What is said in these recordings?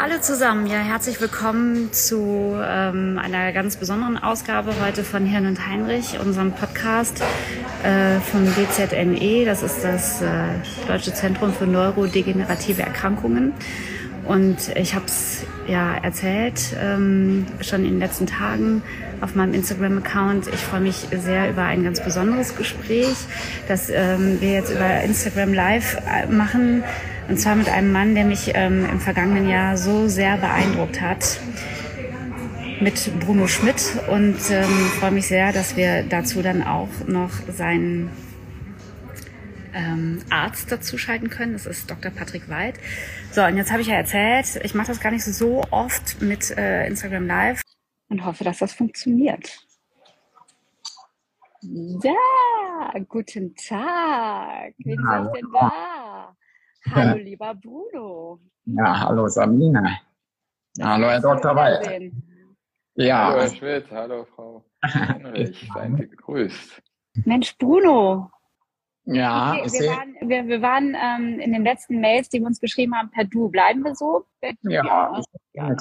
Hallo zusammen, ja, herzlich willkommen zu ähm, einer ganz besonderen Ausgabe heute von Hirn und Heinrich, unserem Podcast äh, vom DZNE. Das ist das äh, Deutsche Zentrum für Neurodegenerative Erkrankungen. Und ich habe es ja erzählt, ähm, schon in den letzten Tagen auf meinem Instagram-Account. Ich freue mich sehr über ein ganz besonderes Gespräch, das ähm, wir jetzt über Instagram Live äh, machen. Und zwar mit einem Mann, der mich ähm, im vergangenen Jahr so sehr beeindruckt hat. Mit Bruno Schmidt und ähm, freue mich sehr, dass wir dazu dann auch noch seinen ähm, Arzt dazu schalten können. Das ist Dr. Patrick Weid. So, und jetzt habe ich ja erzählt, ich mache das gar nicht so oft mit äh, Instagram Live und hoffe, dass das funktioniert. Ja, guten Tag. Wen ja, ist denn da? Hallo, lieber Bruno. Ja, hallo Sabine. Hallo, Herr Dr. Wald. Ja. Hallo, Herr Schmidt. Hallo, Frau Heinrich. Seid ihr gegrüßt. Mensch, Bruno. Ja, okay, wir waren, wir, wir waren ähm, in den letzten Mails, die wir uns geschrieben haben, per Du. Bleiben wir so? Ja, ja. ja.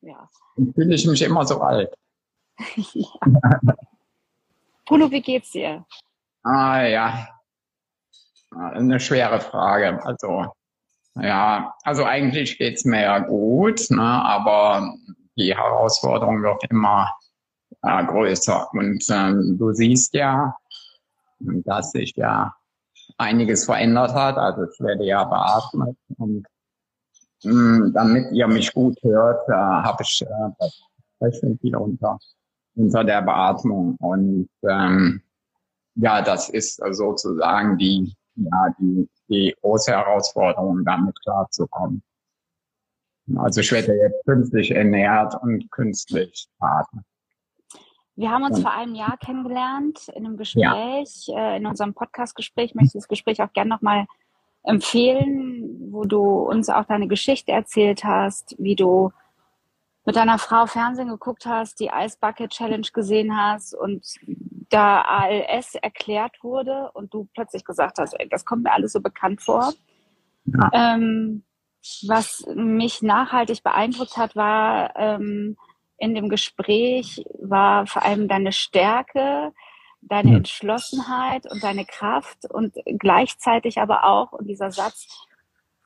ja. Fühle ich mich immer so alt. ja. Bruno, wie geht's dir? Ah ja, eine schwere Frage. Also, ja, also eigentlich geht's mir ja gut, ne, aber die Herausforderung wird immer äh, größer. Und ähm, du siehst ja, dass sich ja einiges verändert hat. Also ich werde ja beatmet und mh, hm, damit ihr mich gut hört, äh, habe ich äh, das Sprechen wieder unter, unter der Beatmung. Und ähm, ja, das ist sozusagen die ja, die, die große Herausforderung, damit klarzukommen. Also ich werde jetzt künstlich ernährt und künstlich atmen. Wir haben uns vor einem Jahr kennengelernt in einem Gespräch, ja. äh, in unserem Podcast-Gespräch. Ich möchte das Gespräch auch gerne nochmal empfehlen, wo du uns auch deine Geschichte erzählt hast, wie du mit deiner Frau Fernsehen geguckt hast, die Ice Bucket Challenge gesehen hast und da ALS erklärt wurde und du plötzlich gesagt hast, ey, das kommt mir alles so bekannt vor. Ja. Ähm, was mich nachhaltig beeindruckt hat, war ähm, in dem Gespräch, war vor allem deine Stärke, deine ja. Entschlossenheit und deine Kraft und gleichzeitig aber auch, und dieser Satz,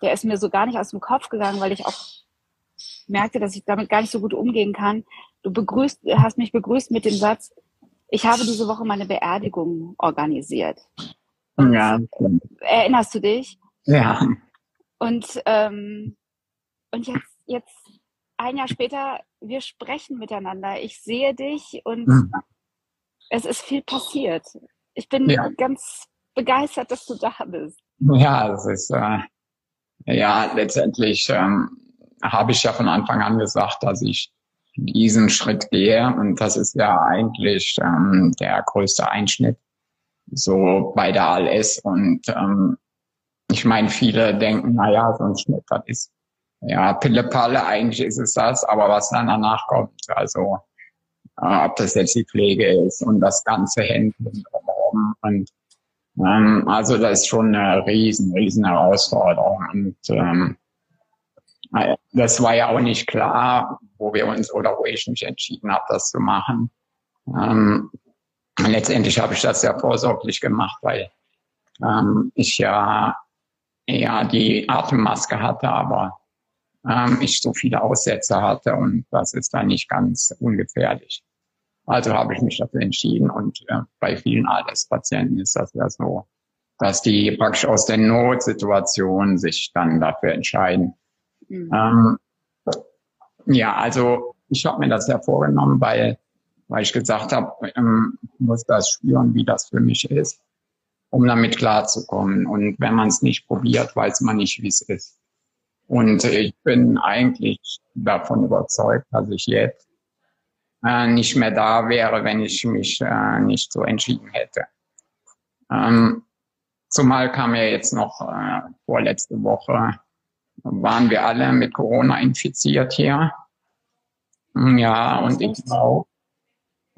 der ist mir so gar nicht aus dem Kopf gegangen, weil ich auch merkte, dass ich damit gar nicht so gut umgehen kann. Du begrüßt, hast mich begrüßt mit dem Satz, ich habe diese Woche meine Beerdigung organisiert. Ja. Erinnerst du dich? Ja. Und, ähm, und jetzt, jetzt ein Jahr später, wir sprechen miteinander. Ich sehe dich und mhm. es ist viel passiert. Ich bin ja. ganz begeistert, dass du da bist. Ja, das ist äh, ja letztendlich ähm, habe ich ja von Anfang an gesagt, dass ich diesen Schritt gehe. Und das ist ja eigentlich ähm, der größte Einschnitt so bei der ALS. Und ähm, ich meine, viele denken, na ja, so ein Schnitt, das ist ja Pille-Palle, eigentlich ist es das, aber was dann danach kommt, also äh, ob das jetzt die Pflege ist und das ganze Händchen drumherum und ähm, also das ist schon eine riesen, riesen Herausforderung und ähm, das war ja auch nicht klar, wo wir uns oder wo ich mich entschieden habe, das zu machen. Ähm, letztendlich habe ich das ja vorsorglich gemacht, weil ähm, ich ja ja die Atemmaske hatte, aber ähm, ich so viele Aussätze hatte und das ist dann nicht ganz ungefährlich. Also habe ich mich dafür entschieden und äh, bei vielen ALS-Patienten ist das ja so, dass die praktisch aus der Notsituation sich dann dafür entscheiden. Mhm. Ähm, ja, also ich habe mir das ja vorgenommen, weil, weil ich gesagt habe, ähm, muss das spüren, wie das für mich ist, um damit klarzukommen. Und wenn man es nicht probiert, weiß man nicht, wie es ist. Und ich bin eigentlich davon überzeugt, dass ich jetzt äh, nicht mehr da wäre, wenn ich mich äh, nicht so entschieden hätte. Ähm, zumal kam ja jetzt noch äh, vorletzte Woche, waren wir alle mit Corona infiziert hier. Ja, und ich auch.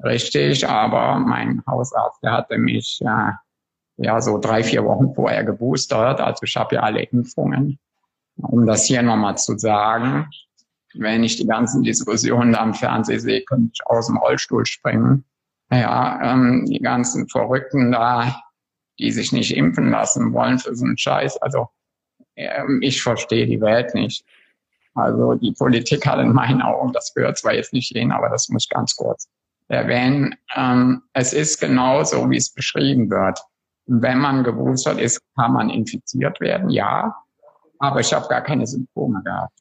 Richtig, aber mein Hausarzt, der hatte mich äh, ja so drei, vier Wochen vorher geboostert. Also ich habe ja alle Impfungen um das hier nochmal zu sagen, wenn ich die ganzen Diskussionen am Fernsehen sehe, könnte ich aus dem Rollstuhl springen. Ja, ähm, die ganzen Verrückten da, die sich nicht impfen lassen wollen für so einen Scheiß. Also ich verstehe die Welt nicht. Also die Politik hat in meinen Augen, das gehört zwar jetzt nicht hin, aber das muss ich ganz kurz erwähnen. Ähm, es ist genauso, wie es beschrieben wird. Wenn man geboostert ist, kann man infiziert werden, ja aber ich habe gar keine Symptome gehabt.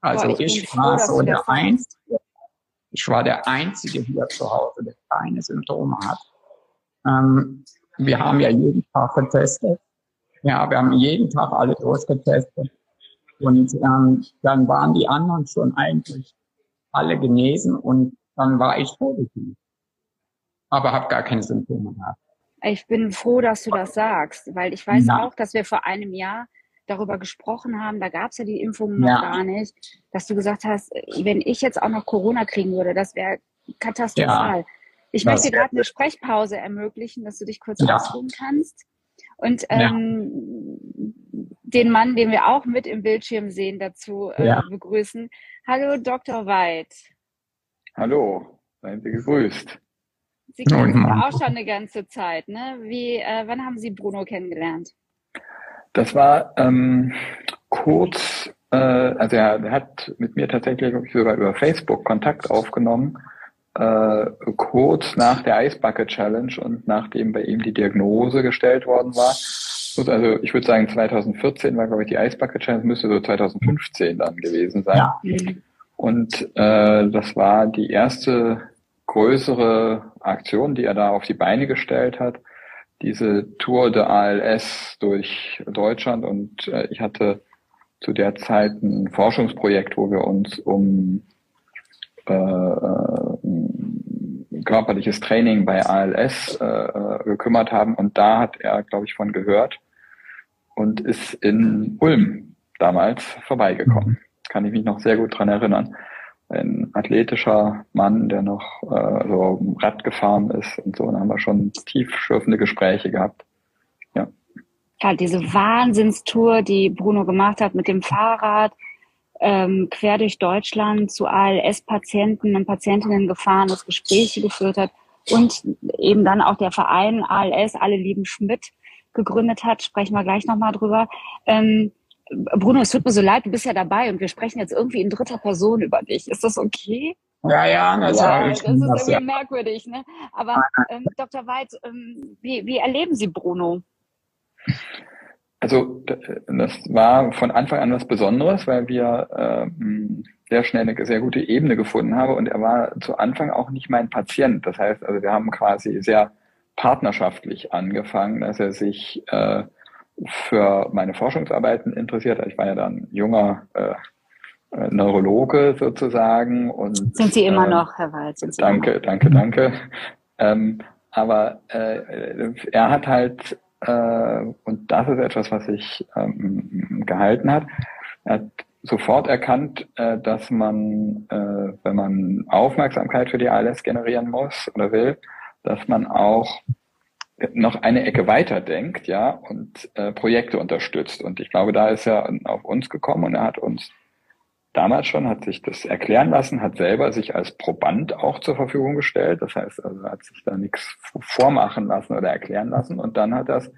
Also Boah, ich, ich war so der Einzige, ich war der Einzige hier zu Hause, der keine Symptome hat. Ähm, wir haben ja jeden Tag getestet. Ja, wir haben jeden Tag alle durchgetestet. Und ähm, dann waren die anderen schon eigentlich alle genesen und dann war ich positiv. Aber habe gar keine Symptome gehabt. Ich bin froh, dass du das sagst, weil ich weiß ja. auch, dass wir vor einem Jahr darüber gesprochen haben, da gab es ja die Impfungen noch ja. gar nicht, dass du gesagt hast, wenn ich jetzt auch noch Corona kriegen würde, das wäre katastrophal. Ja. Ich das möchte gerade eine Sprechpause ermöglichen, dass du dich kurz ausruhen kannst. Und ähm, den Mann, den wir auch mit im Bildschirm sehen, dazu äh, begrüßen. Hallo, Dr. Weid. Hallo, seien Sie gegrüßt. Sie kennen uns auch schon eine ganze Zeit. Ne? Wie, äh, wann haben Sie Bruno kennengelernt? Das war ähm, kurz, äh, also er, er hat mit mir tatsächlich ich, sogar über Facebook Kontakt aufgenommen, äh, kurz nach der Eisbucket Challenge und nachdem bei ihm die Diagnose gestellt worden war. Also ich würde sagen 2014 war glaube ich die Eisbucket Challenge, müsste so 2015 dann gewesen sein. Ja. Und äh, das war die erste größere Aktion, die er da auf die Beine gestellt hat diese Tour de ALS durch Deutschland und äh, ich hatte zu der Zeit ein Forschungsprojekt, wo wir uns um äh, äh, körperliches Training bei ALS äh, äh, gekümmert haben und da hat er, glaube ich, von gehört und ist in Ulm damals vorbeigekommen. Kann ich mich noch sehr gut dran erinnern ein athletischer Mann, der noch äh, so Rad gefahren ist und so. Da haben wir schon tiefschürfende Gespräche gehabt. Ja. Ja, diese Wahnsinnstour, die Bruno gemacht hat mit dem Fahrrad, ähm, quer durch Deutschland zu ALS-Patienten und Patientinnen gefahren, das Gespräche geführt hat und eben dann auch der Verein ALS, Alle lieben Schmidt, gegründet hat, sprechen wir gleich nochmal drüber. Ähm, Bruno, es tut mir so leid, du bist ja dabei und wir sprechen jetzt irgendwie in dritter Person über dich. Ist das okay? Ja, ja, das, ja, das ist irgendwie ja. merkwürdig. Ne? Aber ähm, Dr. Weid, ähm, wie, wie erleben Sie Bruno? Also das war von Anfang an was Besonderes, weil wir ähm, sehr schnell eine sehr gute Ebene gefunden haben und er war zu Anfang auch nicht mein Patient. Das heißt, also wir haben quasi sehr partnerschaftlich angefangen, dass er sich äh, für meine Forschungsarbeiten interessiert. Ich war ja dann junger äh, äh, Neurologe sozusagen. Und, sind Sie immer äh, noch, Herr Wald? Sind Sie danke, immer? danke, danke. Ähm, aber äh, er hat halt, äh, und das ist etwas, was sich ähm, gehalten hat, er hat sofort erkannt, äh, dass man, äh, wenn man Aufmerksamkeit für die ALS generieren muss oder will, dass man auch noch eine Ecke weiter denkt, ja, und äh, Projekte unterstützt. Und ich glaube, da ist er auf uns gekommen und er hat uns damals schon, hat sich das erklären lassen, hat selber sich als Proband auch zur Verfügung gestellt. Das heißt, also hat sich da nichts vormachen lassen oder erklären lassen. Und dann hat das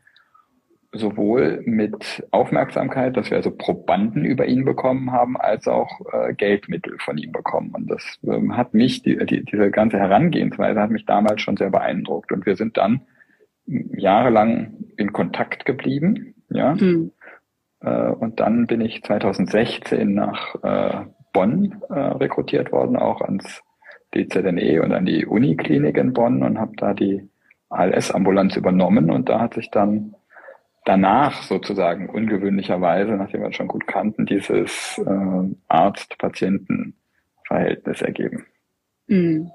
sowohl mit Aufmerksamkeit, dass wir also Probanden über ihn bekommen haben, als auch äh, Geldmittel von ihm bekommen. Und das ähm, hat mich, die, die, diese ganze Herangehensweise hat mich damals schon sehr beeindruckt. Und wir sind dann jahrelang in Kontakt geblieben, ja. Mhm. Äh, und dann bin ich 2016 nach äh, Bonn äh, rekrutiert worden, auch ans DZNE und an die Uniklinik in Bonn und habe da die ALS-Ambulanz übernommen und da hat sich dann danach sozusagen ungewöhnlicherweise, nachdem wir uns schon gut kannten, dieses äh, Arzt-Patienten-Verhältnis ergeben. Mhm.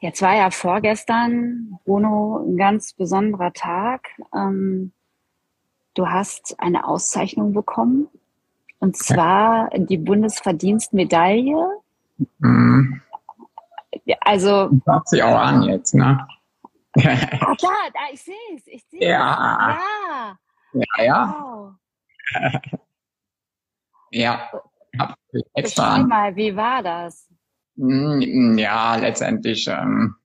Jetzt war ja vorgestern, Bruno, ein ganz besonderer Tag. Ähm, du hast eine Auszeichnung bekommen, und zwar die Bundesverdienstmedaille. Mhm. Also. Ich hab sie auch an jetzt, ne? ah, klar, ich sehe es, ich sehe es. Ja. Ja. Ja, ja. Wow. ja. Extra mal, wie war das? Hm, ja, letztendlich ähm,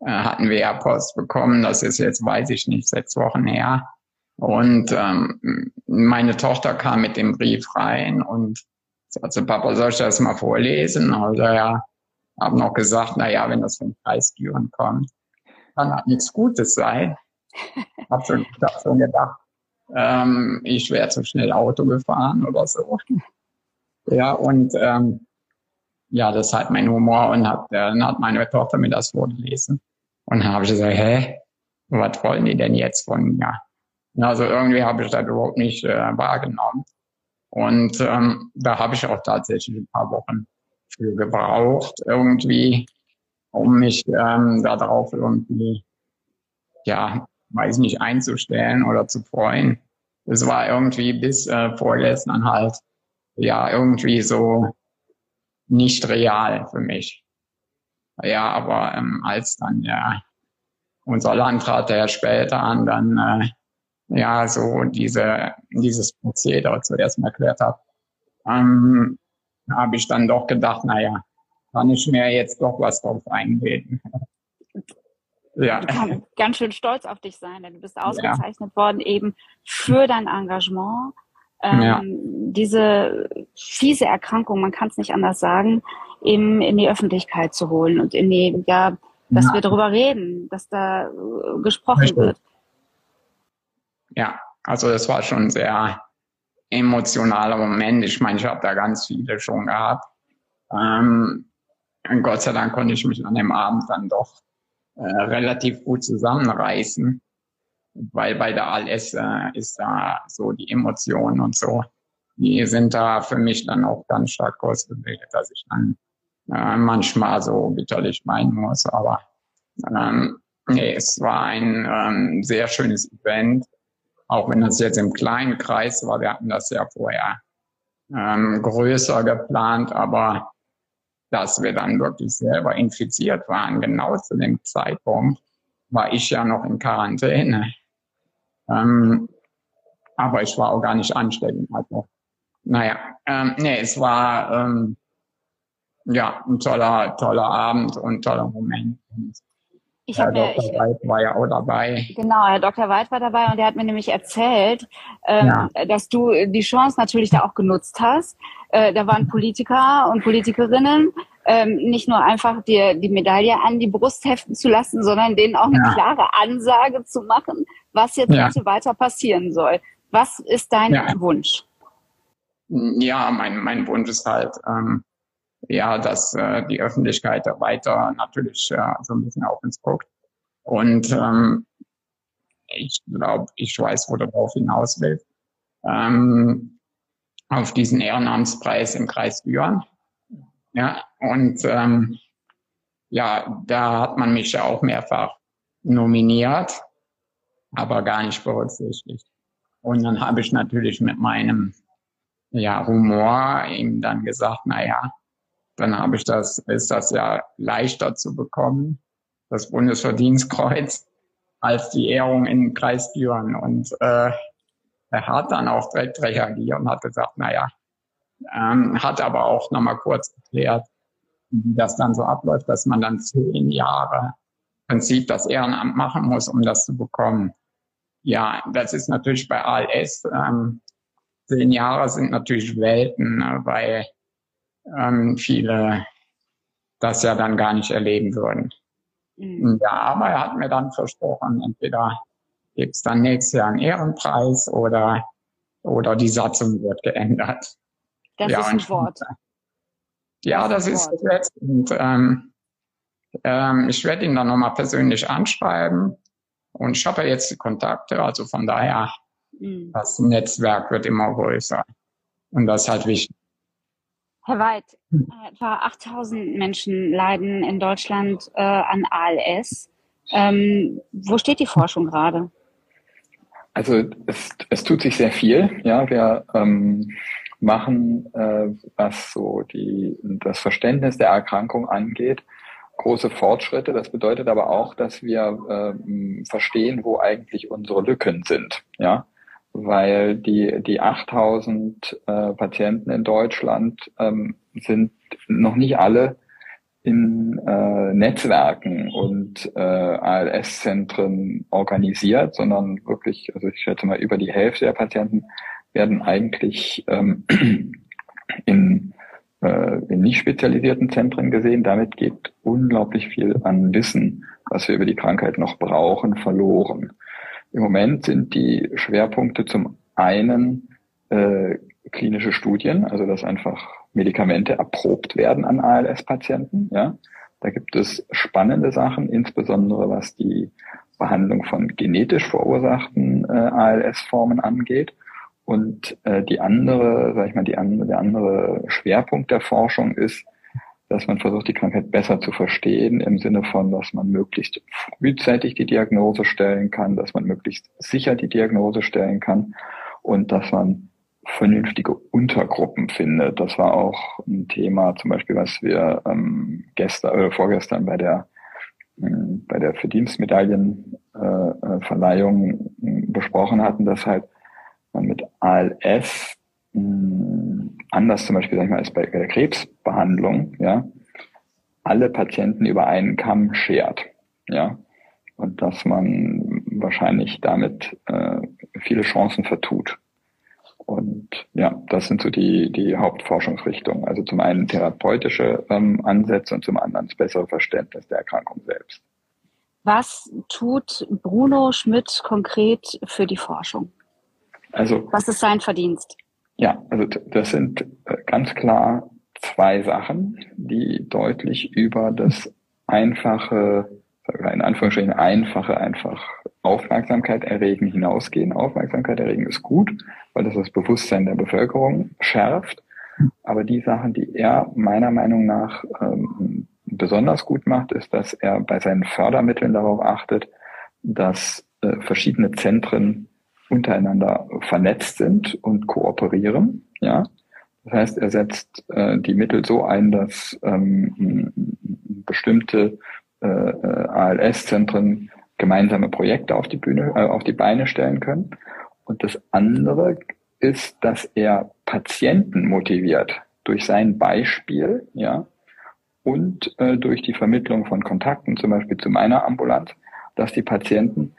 äh, hatten wir ja Post bekommen. Das ist jetzt, weiß ich nicht, sechs Wochen her. Und ähm, meine Tochter kam mit dem Brief rein und sagte, Papa, soll ich das mal vorlesen? Also ja, habe noch gesagt, na ja, wenn das von Kreisgüren kommt, kann halt nichts Gutes sein. Hab schon, hab schon gedacht, ähm, ich wäre zu schnell Auto gefahren oder so. Ja, und ähm, ja, das halt mein Humor und hat, äh, dann hat meine Tochter mir das vorgelesen. Und dann habe ich gesagt, hä, was wollen die denn jetzt von mir? Also irgendwie habe ich das überhaupt nicht äh, wahrgenommen. Und ähm, da habe ich auch tatsächlich ein paar Wochen für gebraucht, irgendwie, um mich ähm, darauf irgendwie, ja, weiß nicht, einzustellen oder zu freuen. Es war irgendwie bis äh, vorgestern halt, ja, irgendwie so nicht real für mich. Ja, aber ähm, als dann ja unser Landrat, der später an dann äh, ja so diese dieses Prozedere zuerst mal erklärt hat, ähm, habe ich dann doch gedacht, naja, kann ich mir jetzt doch was drauf einbilden. ja. Du kannst ganz schön stolz auf dich sein, denn du bist ausgezeichnet ja. worden eben für dein Engagement ähm, ja. diese fiese Erkrankung, man kann es nicht anders sagen, eben in die Öffentlichkeit zu holen und in die, ja, dass ja. wir darüber reden, dass da äh, gesprochen Richtig. wird. Ja, also das war schon sehr emotionaler Moment. Ich meine, ich habe da ganz viele schon gehabt. Ähm, Gott sei Dank konnte ich mich an dem Abend dann doch äh, relativ gut zusammenreißen weil bei der ALS äh, ist da so die Emotionen und so, die sind da für mich dann auch ganz stark ausgebildet, dass ich dann äh, manchmal so bitterlich meinen muss. Aber ähm, nee, es war ein ähm, sehr schönes Event, auch wenn das jetzt im kleinen Kreis war. Wir hatten das ja vorher ähm, größer geplant, aber dass wir dann wirklich selber infiziert waren, genau zu dem Zeitpunkt, war ich ja noch in Quarantäne. Ähm, aber ich war auch gar nicht ansteckend. Also, naja, ähm, nee, es war ähm, ja ein toller, toller Abend und toller Moment. Ich Herr Dr. Ich, Weid war ja auch dabei. Genau, Herr Dr. Weid war dabei und der hat mir nämlich erzählt, ähm, ja. dass du die Chance natürlich da auch genutzt hast. Äh, da waren Politiker und Politikerinnen, ähm, nicht nur einfach dir die Medaille an die Brust heften zu lassen, sondern denen auch eine ja. klare Ansage zu machen, was jetzt ja. bitte weiter passieren soll. Was ist dein. Wunsch? Ja, mein, mein Wunsch ist halt, ähm, ja, dass äh, die Öffentlichkeit da weiter natürlich äh, so ein bisschen auf uns guckt. Und ähm, ich glaube, ich weiß, wo darauf hinaus willst. Ähm, auf diesen Ehrenamtspreis im Kreis Düren. Ja, und ähm, ja, da hat man mich ja auch mehrfach nominiert aber gar nicht berücksichtigt. Und dann habe ich natürlich mit meinem ja, Humor ihm dann gesagt, na ja, dann habe ich das, ist das ja leichter zu bekommen, das Bundesverdienstkreuz, als die Ehrung in Kreis Düren. Und äh, er hat dann auch direkt reagiert und hat gesagt, na ja, ähm, hat aber auch nochmal kurz erklärt, wie das dann so abläuft, dass man dann zehn Jahre im Prinzip das Ehrenamt machen muss, um das zu bekommen. Ja, das ist natürlich bei ALS. Ähm, zehn Jahre sind natürlich Welten, ne, weil ähm, viele das ja dann gar nicht erleben würden. Mhm. Ja, aber er hat mir dann versprochen, entweder gibt es dann nächstes Jahr einen Ehrenpreis oder, oder die Satzung wird geändert. Das ja, ist ein Wort. Ja, das, das ist jetzt. Und, ähm, ähm, ich werde ihn dann nochmal persönlich anschreiben. Und ich habe ja jetzt die Kontakte, also von daher, mhm. das Netzwerk wird immer größer. Und das ist halt wichtig. Herr Weid, etwa 8000 Menschen leiden in Deutschland äh, an ALS. Ähm, wo steht die Forschung gerade? Also es, es tut sich sehr viel. Ja, wir ähm, machen, äh, was so die, das Verständnis der Erkrankung angeht, große Fortschritte. Das bedeutet aber auch, dass wir äh, verstehen, wo eigentlich unsere Lücken sind. Ja, weil die, die 8000 äh, Patienten in Deutschland ähm, sind noch nicht alle in äh, Netzwerken und äh, ALS-Zentren organisiert, sondern wirklich, also ich schätze mal, über die Hälfte der Patienten werden eigentlich ähm, in, äh, in nicht spezialisierten Zentren gesehen. Damit geht unglaublich viel an Wissen, was wir über die Krankheit noch brauchen, verloren. Im Moment sind die Schwerpunkte zum einen äh, klinische Studien, also dass einfach Medikamente erprobt werden an ALS-Patienten. Ja, da gibt es spannende Sachen, insbesondere was die Behandlung von genetisch verursachten äh, ALS-Formen angeht. Und äh, die andere, sag ich mal, die andere, der andere Schwerpunkt der Forschung ist, dass man versucht, die Krankheit besser zu verstehen, im Sinne von, dass man möglichst frühzeitig die Diagnose stellen kann, dass man möglichst sicher die Diagnose stellen kann und dass man vernünftige Untergruppen findet. Das war auch ein Thema, zum Beispiel, was wir ähm, gestern oder vorgestern bei der äh, bei der Verdienstmedaillenverleihung äh, äh, besprochen hatten, dass halt man mit ALS anders zum Beispiel sag ich mal, als bei der Krebsbehandlung, ja, alle Patienten über einen Kamm schert, ja, und dass man wahrscheinlich damit äh, viele Chancen vertut. Und ja, das sind so die, die Hauptforschungsrichtungen. Also zum einen therapeutische ähm, Ansätze und zum anderen das bessere Verständnis der Erkrankung selbst. Was tut Bruno Schmidt konkret für die Forschung? Also, was ist sein Verdienst? Ja, also das sind äh, ganz klar zwei Sachen, die deutlich über das einfache, in Anführungsstrichen einfache, einfach Aufmerksamkeit erregen hinausgehen. Aufmerksamkeit erregen ist gut, weil das das Bewusstsein der Bevölkerung schärft. Aber die Sachen, die er meiner Meinung nach ähm, besonders gut macht, ist, dass er bei seinen Fördermitteln darauf achtet, dass äh, verschiedene Zentren untereinander vernetzt sind und kooperieren. Ja, das heißt, er setzt äh, die Mittel so ein, dass ähm, bestimmte äh, ALS-Zentren gemeinsame Projekte auf die Bühne, äh, auf die Beine stellen können. Und das andere ist, dass er Patienten motiviert durch sein Beispiel, ja, und äh, durch die Vermittlung von Kontakten, zum Beispiel zu meiner Ambulanz, dass die Patienten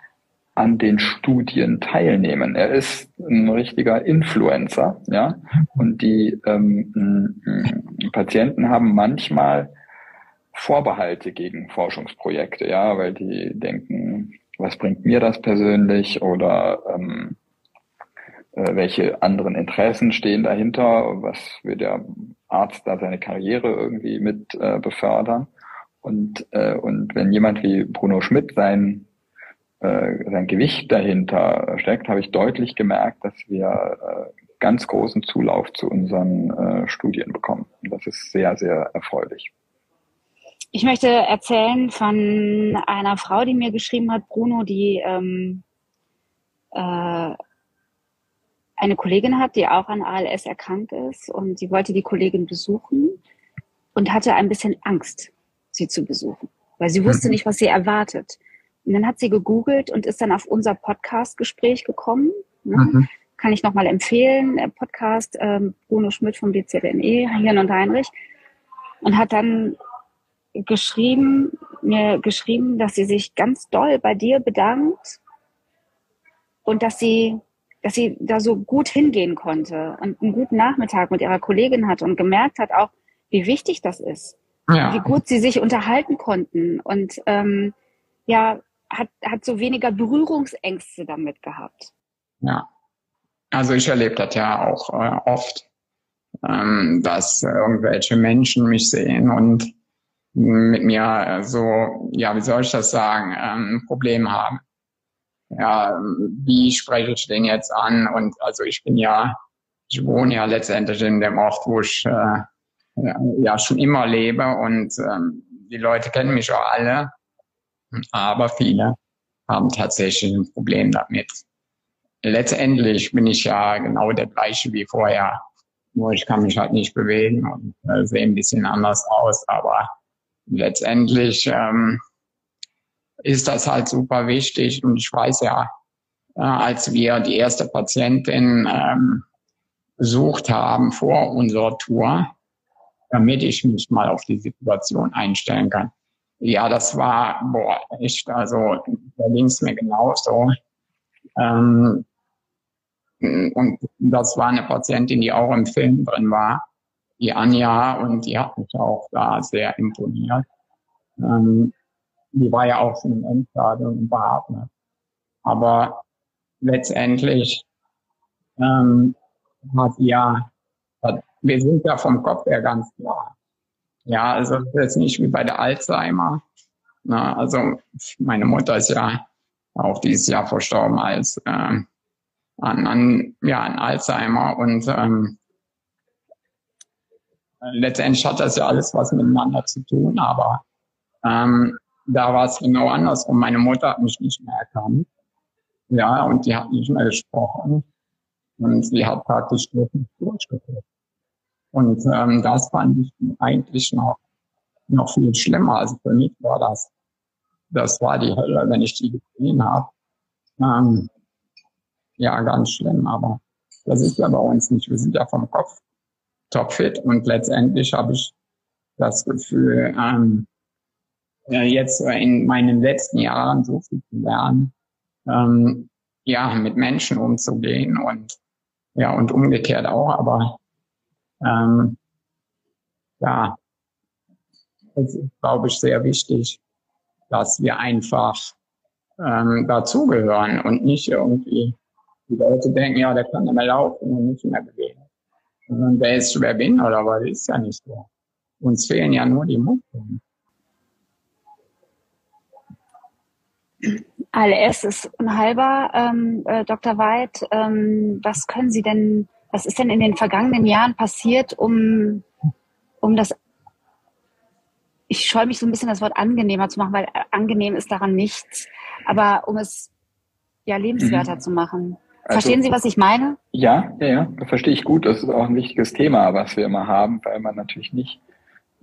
an den Studien teilnehmen. Er ist ein richtiger Influencer, ja. Und die ähm, Patienten haben manchmal Vorbehalte gegen Forschungsprojekte, ja, weil die denken, was bringt mir das persönlich oder ähm, äh, welche anderen Interessen stehen dahinter, was will der Arzt da seine Karriere irgendwie mit äh, befördern. Und, äh, und wenn jemand wie Bruno Schmidt sein äh, sein Gewicht dahinter steckt, habe ich deutlich gemerkt, dass wir äh, ganz großen Zulauf zu unseren äh, Studien bekommen. Das ist sehr, sehr erfreulich. Ich möchte erzählen von einer Frau, die mir geschrieben hat, Bruno, die ähm, äh, eine Kollegin hat, die auch an ALS erkrankt ist und sie wollte die Kollegin besuchen und hatte ein bisschen Angst, sie zu besuchen, weil sie wusste nicht, was sie erwartet. Und dann hat sie gegoogelt und ist dann auf unser Podcast-Gespräch gekommen. Ne? Mhm. Kann ich nochmal empfehlen, der Podcast ähm, Bruno Schmidt vom DZNE, Hirn und Heinrich. Und hat dann geschrieben, mir geschrieben, dass sie sich ganz doll bei dir bedankt und dass sie, dass sie da so gut hingehen konnte und einen guten Nachmittag mit ihrer Kollegin hat und gemerkt hat auch, wie wichtig das ist, ja. wie gut sie sich unterhalten konnten und ähm, ja, hat, hat so weniger Berührungsängste damit gehabt. Ja, also ich erlebe das ja auch äh, oft, ähm, dass irgendwelche Menschen mich sehen und mit mir so, ja, wie soll ich das sagen, ähm, ein Problem haben. Ja, wie spreche ich den jetzt an? Und also ich bin ja, ich wohne ja letztendlich in dem Ort, wo ich äh, ja schon immer lebe und ähm, die Leute kennen mich auch alle, aber viele haben tatsächlich ein Problem damit. Letztendlich bin ich ja genau der gleiche wie vorher, nur ich kann mich halt nicht bewegen und äh, sehe ein bisschen anders aus, aber letztendlich ähm, ist das halt super wichtig und ich weiß ja, äh, als wir die erste Patientin ähm, besucht haben vor unserer Tour, damit ich mich mal auf die Situation einstellen kann. Ja, das war, boah, echt, also da ging es mir genauso. Ähm, und das war eine Patientin, die auch im Film drin war, die Anja, und die hat mich auch da sehr imponiert. Ähm, die war ja auch schon im Endstadium beatmet. Aber letztendlich ähm, hat sie ja wir sind ja vom Kopf her ganz klar. Ja, also ist nicht wie bei der Alzheimer. Na, also meine Mutter ist ja auch dieses Jahr verstorben als äh, an, an, ja, an Alzheimer und ähm, letztendlich hat das ja alles was miteinander zu tun, aber ähm, da war es genau andersrum. Meine Mutter hat mich nicht mehr erkannt. Ja, und die hat nicht mehr gesprochen. Und sie hat praktisch durchgeführt. Und ähm, das fand ich eigentlich noch, noch viel schlimmer. Also für mich war das, das war die Hölle, wenn ich die gesehen habe. Ähm, ja, ganz schlimm, aber das ist ja bei uns nicht. Wir sind ja vom Kopf topfit und letztendlich habe ich das Gefühl, ähm, ja, jetzt in meinen letzten Jahren so viel zu lernen, ähm, ja, mit Menschen umzugehen und ja, und umgekehrt auch, aber ähm, ja, es ist, glaube ich, sehr wichtig, dass wir einfach ähm, dazugehören und nicht irgendwie die Leute denken, ja, der kann nicht mehr laufen und nicht mehr bewegen. Und der ist schwer bin oder was, ist ja nicht so. Uns fehlen ja nur die Muskeln. ALS ist unheilbar, ähm, äh, Dr. Weid. Ähm, was können Sie denn was ist denn in den vergangenen Jahren passiert, um, um das, ich scheue mich so ein bisschen das Wort angenehmer zu machen, weil angenehm ist daran nichts, aber um es ja lebenswerter mhm. zu machen. Also, Verstehen Sie, was ich meine? Ja, ja, ja, verstehe ich gut. Das ist auch ein wichtiges Thema, was wir immer haben, weil man natürlich nicht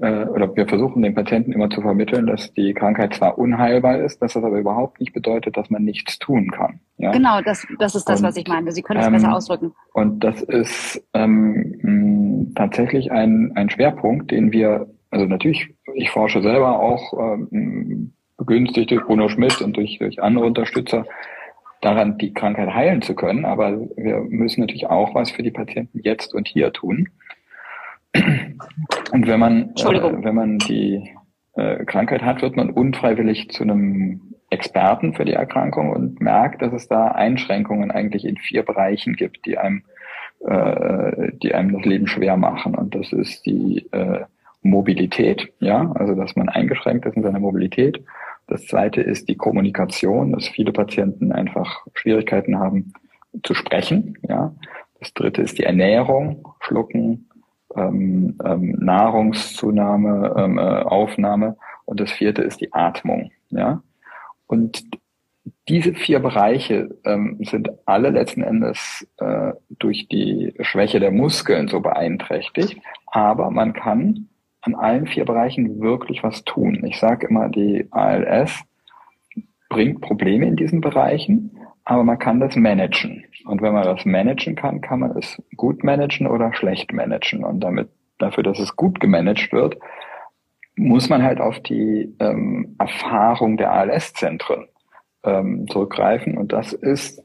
äh, oder wir versuchen den Patienten immer zu vermitteln, dass die Krankheit zwar unheilbar ist, dass das aber überhaupt nicht bedeutet, dass man nichts tun kann. Ja? Genau, das, das ist das, und, was ich meine. Sie können es ähm, besser ausdrücken. Und das ist ähm, tatsächlich ein, ein Schwerpunkt, den wir, also natürlich, ich forsche selber auch ähm, begünstigt durch Bruno Schmidt und durch, durch andere Unterstützer, daran die Krankheit heilen zu können. Aber wir müssen natürlich auch was für die Patienten jetzt und hier tun. Und wenn man, äh, wenn man die äh, Krankheit hat, wird man unfreiwillig zu einem Experten für die Erkrankung und merkt, dass es da Einschränkungen eigentlich in vier Bereichen gibt, die einem, äh, die einem das Leben schwer machen. Und das ist die äh, Mobilität, ja, also dass man eingeschränkt ist in seiner Mobilität. Das zweite ist die Kommunikation, dass viele Patienten einfach Schwierigkeiten haben zu sprechen, ja. Das dritte ist die Ernährung, Schlucken, ähm, ähm, Nahrungszunahme, ähm, äh, Aufnahme und das vierte ist die Atmung. Ja? Und diese vier Bereiche ähm, sind alle letzten Endes äh, durch die Schwäche der Muskeln so beeinträchtigt, aber man kann an allen vier Bereichen wirklich was tun. Ich sage immer, die ALS bringt Probleme in diesen Bereichen, aber man kann das managen. Und wenn man das managen kann, kann man es gut managen oder schlecht managen. Und damit, dafür, dass es gut gemanagt wird, muss man halt auf die ähm, Erfahrung der ALS-Zentren ähm, zurückgreifen. Und das ist,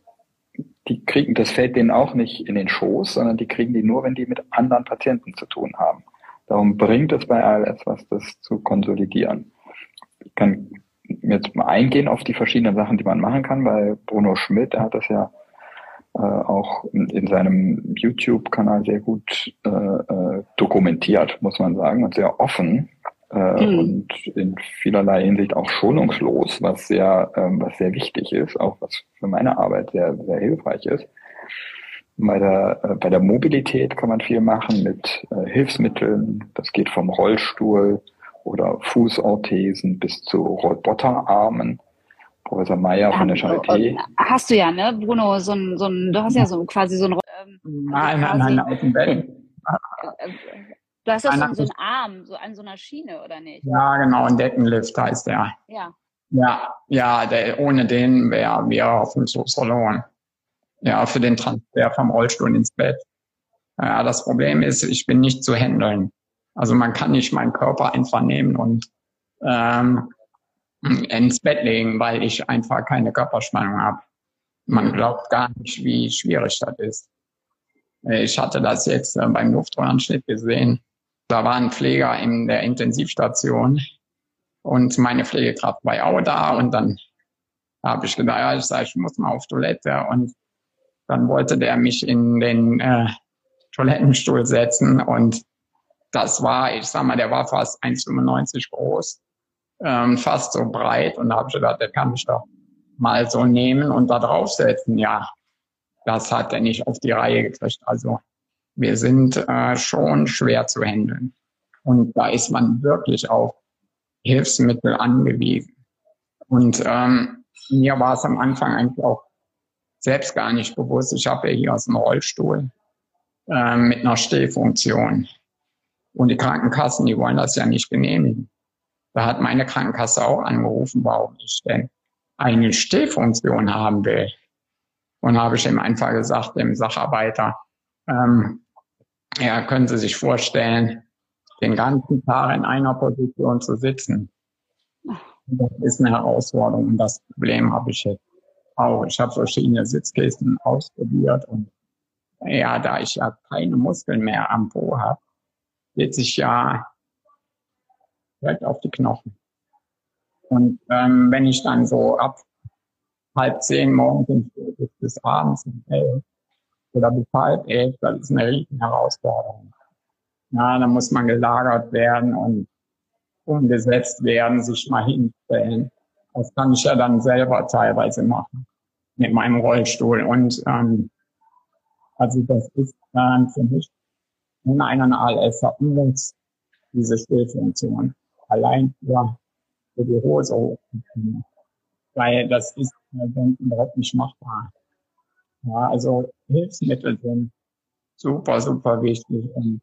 die kriegen, das fällt denen auch nicht in den Schoß, sondern die kriegen die nur, wenn die mit anderen Patienten zu tun haben. Darum bringt es bei ALS was, das zu konsolidieren. Ich kann jetzt mal eingehen auf die verschiedenen Sachen, die man machen kann. Bei Bruno Schmidt, er hat das ja äh, auch in, in seinem YouTube-Kanal sehr gut äh, äh, dokumentiert, muss man sagen, und sehr offen äh, mhm. und in vielerlei Hinsicht auch schonungslos, was sehr, ähm, was sehr wichtig ist, auch was für meine Arbeit sehr, sehr hilfreich ist. Bei der, äh, bei der Mobilität kann man viel machen mit äh, Hilfsmitteln. Das geht vom Rollstuhl oder Fußorthesen bis zu Roboterarmen. Professor Meyer von der Charité. Hast du ja, ne, Bruno, so ein, so ein, du hast ja so quasi so ein ähm, Nein, nein, nein, auf dem Bett. Du hast ja so, so einen Arm, so an so einer Schiene, oder nicht? Ja, genau, ein Deckenlift heißt der. Ja. Ja, ja, der, ohne den wäre wir auf dem verloren. Ja, für den Transfer vom Rollstuhl ins Bett. Ja, das Problem ist, ich bin nicht zu handeln. Also man kann nicht meinen Körper einfach nehmen und ähm, ins Bett legen, weil ich einfach keine Körperspannung habe. Man glaubt gar nicht, wie schwierig das ist. Ich hatte das jetzt äh, beim Luftröhrenschnitt gesehen da war ein Pfleger in der Intensivstation und meine Pflegekraft war auch da und dann habe ich gedacht, ja, ich sage, ich muss mal auf Toilette und dann wollte der mich in den äh, Toilettenstuhl setzen und das war, ich sag mal, der war fast 1,95 groß, ähm, fast so breit und da habe ich gedacht, der kann mich doch mal so nehmen und da draufsetzen. Ja, das hat er nicht auf die Reihe gekriegt. Also wir sind äh, schon schwer zu handeln. Und da ist man wirklich auf Hilfsmittel angewiesen. Und ähm, mir war es am Anfang eigentlich auch selbst gar nicht bewusst. Ich habe ja hier aus dem Rollstuhl äh, mit einer Stehfunktion. Und die Krankenkassen, die wollen das ja nicht genehmigen. Da hat meine Krankenkasse auch angerufen, warum ich denn eine Stehfunktion haben will. Und habe ich ihm einfach gesagt, dem Sacharbeiter, ähm, ja, können Sie sich vorstellen, den ganzen Tag in einer Position zu sitzen. Das ist eine Herausforderung und das Problem habe ich jetzt auch. Ich habe verschiedene Sitzkissen ausprobiert und ja, da ich ja keine Muskeln mehr am Po habe, sitze ich ja direkt auf die Knochen. Und ähm, wenn ich dann so ab halb zehn morgens bis abends um elf oder bis halb elf, das ist eine riesen Herausforderung. Ja, da muss man gelagert werden und umgesetzt werden, sich mal hinstellen. Das kann ich ja dann selber teilweise machen mit meinem Rollstuhl. Und ähm, also das ist dann für mich in einen ALS muss diese Stillfunktion allein für, für die Hose hochzuziehen. Weil das ist sonst überhaupt nicht machbar. Ja, also Hilfsmittel sind super, super wichtig. Und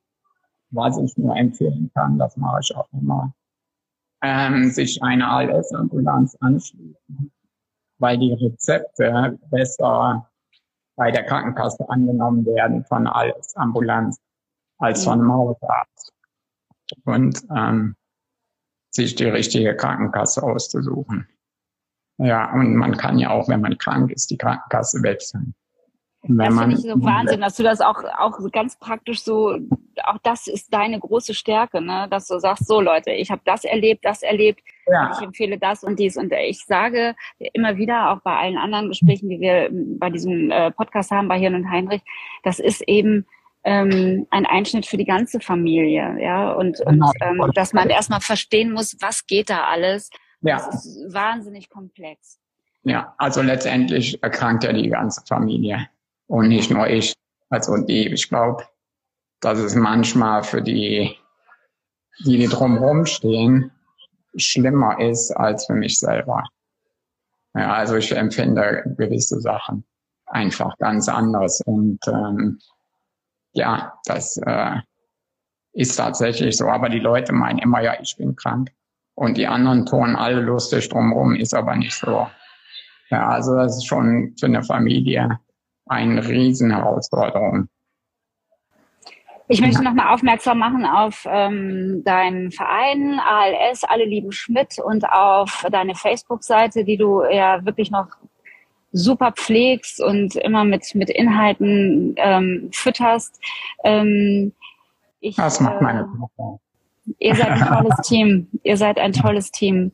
was ich nur empfehlen kann, das mache ich auch immer, ähm, sich eine ALS-Ambulanz anschließen, weil die Rezepte besser bei der Krankenkasse angenommen werden von ALS-Ambulanz als von einem Hausarzt. Und ähm, sich die richtige Krankenkasse auszusuchen. Ja, und man kann ja auch, wenn man krank ist, die Krankenkasse wechseln. Wenn das finde ich so Wahnsinn, dass du das auch, auch ganz praktisch so, auch das ist deine große Stärke, ne? dass du sagst, so Leute, ich habe das erlebt, das erlebt, ja. ich empfehle das und dies. Und ich sage immer wieder, auch bei allen anderen Gesprächen, die wir bei diesem äh, Podcast haben, bei Hirn und Heinrich, das ist eben ähm, ein Einschnitt für die ganze Familie, ja, und, und ähm, dass man erstmal verstehen muss, was geht da alles. Ja. Das ist wahnsinnig komplex. Ja, also letztendlich erkrankt ja die ganze Familie und nicht nur ich. Also die, ich glaube, dass es manchmal für die, die, die drumherum stehen, schlimmer ist als für mich selber. Ja, also ich empfinde gewisse Sachen einfach ganz anders. Und ähm, ja, das äh, ist tatsächlich so. Aber die Leute meinen immer, ja, ich bin krank. Und die anderen tun alle lustig drumherum, ist aber nicht so. Ja, also das ist schon für eine Familie eine Riesenherausforderung. Ich möchte nochmal aufmerksam machen auf ähm, deinen Verein ALS, alle lieben Schmidt und auf deine Facebook-Seite, die du ja wirklich noch super pflegst und immer mit, mit Inhalten ähm, fütterst. Ähm, Ich, das macht meine äh, Tochter. Ihr seid ein tolles Team. Ihr seid ein tolles Team.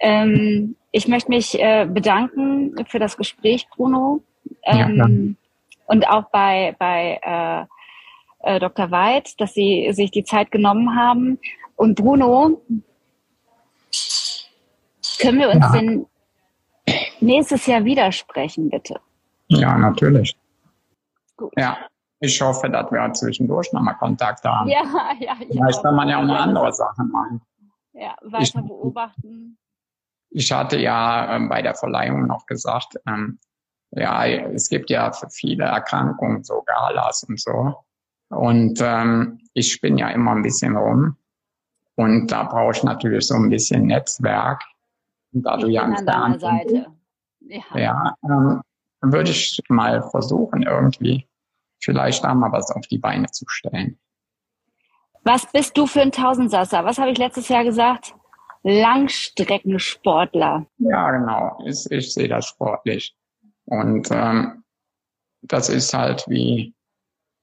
Ähm, ich möchte mich äh, bedanken für das Gespräch, Bruno. Ähm, ja, und auch bei, bei äh, äh, Dr. Weid, dass Sie sich die Zeit genommen haben. Und Bruno, können wir uns ja. denn nächstes Jahr widersprechen, bitte? Ja, natürlich. Gut. Ja, ich hoffe, dass wir zwischendurch nochmal Kontakt haben. Ja, ja. Vielleicht kann man ja auch noch andere Sachen machen. Ja, weiter ich, beobachten. Ich hatte ja ähm, bei der Verleihung noch gesagt, ähm, ja, es gibt ja für viele Erkrankungen so Galas und so. Und ähm, ich spinne ja immer ein bisschen rum. Und da brauche ich natürlich so ein bisschen Netzwerk. Und da ich du ja an deiner Seite. Ja, ja ähm, würde ich mal versuchen, irgendwie vielleicht da mal was auf die Beine zu stellen. Was bist du für ein Tausendsasser? Was habe ich letztes Jahr gesagt? Langstreckensportler. Ja, genau. Ich, ich sehe das sportlich. Und ähm, das ist halt wie,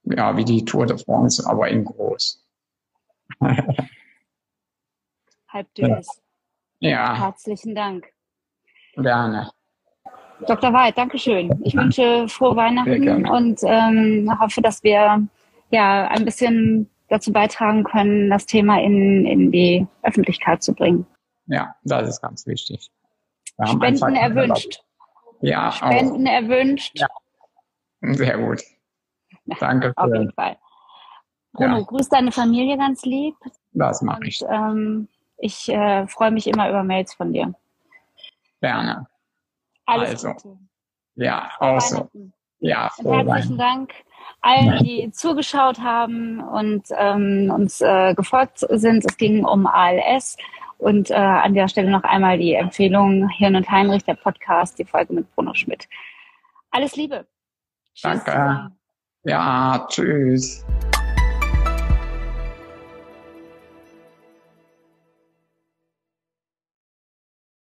ja, wie die Tour de France, aber in groß. Halb dünnes. Ja. Herzlichen Dank. Gerne. Dr. Weid, Dankeschön. Ich wünsche frohe Weihnachten und ähm, hoffe, dass wir ja ein bisschen dazu beitragen können, das Thema in, in die Öffentlichkeit zu bringen. Ja, das ist ganz wichtig. Spenden erwünscht. Ja, Spenden auch. erwünscht. Ja. Sehr gut. Danke. Auf jeden Fall. Bruno, ja. grüß deine Familie ganz lieb. Das mache ich. Ähm, ich äh, freue mich immer über Mails von dir. Gerne. Alles also, Gute. Ja, auch so. Ja, herzlichen Dank allen, die zugeschaut haben und ähm, uns äh, gefolgt sind. Es ging um ALS. Und äh, an der Stelle noch einmal die Empfehlung Hirn und Heinrich, der Podcast, die Folge mit Bruno Schmidt. Alles Liebe. Tschüss. Danke. Ja, tschüss.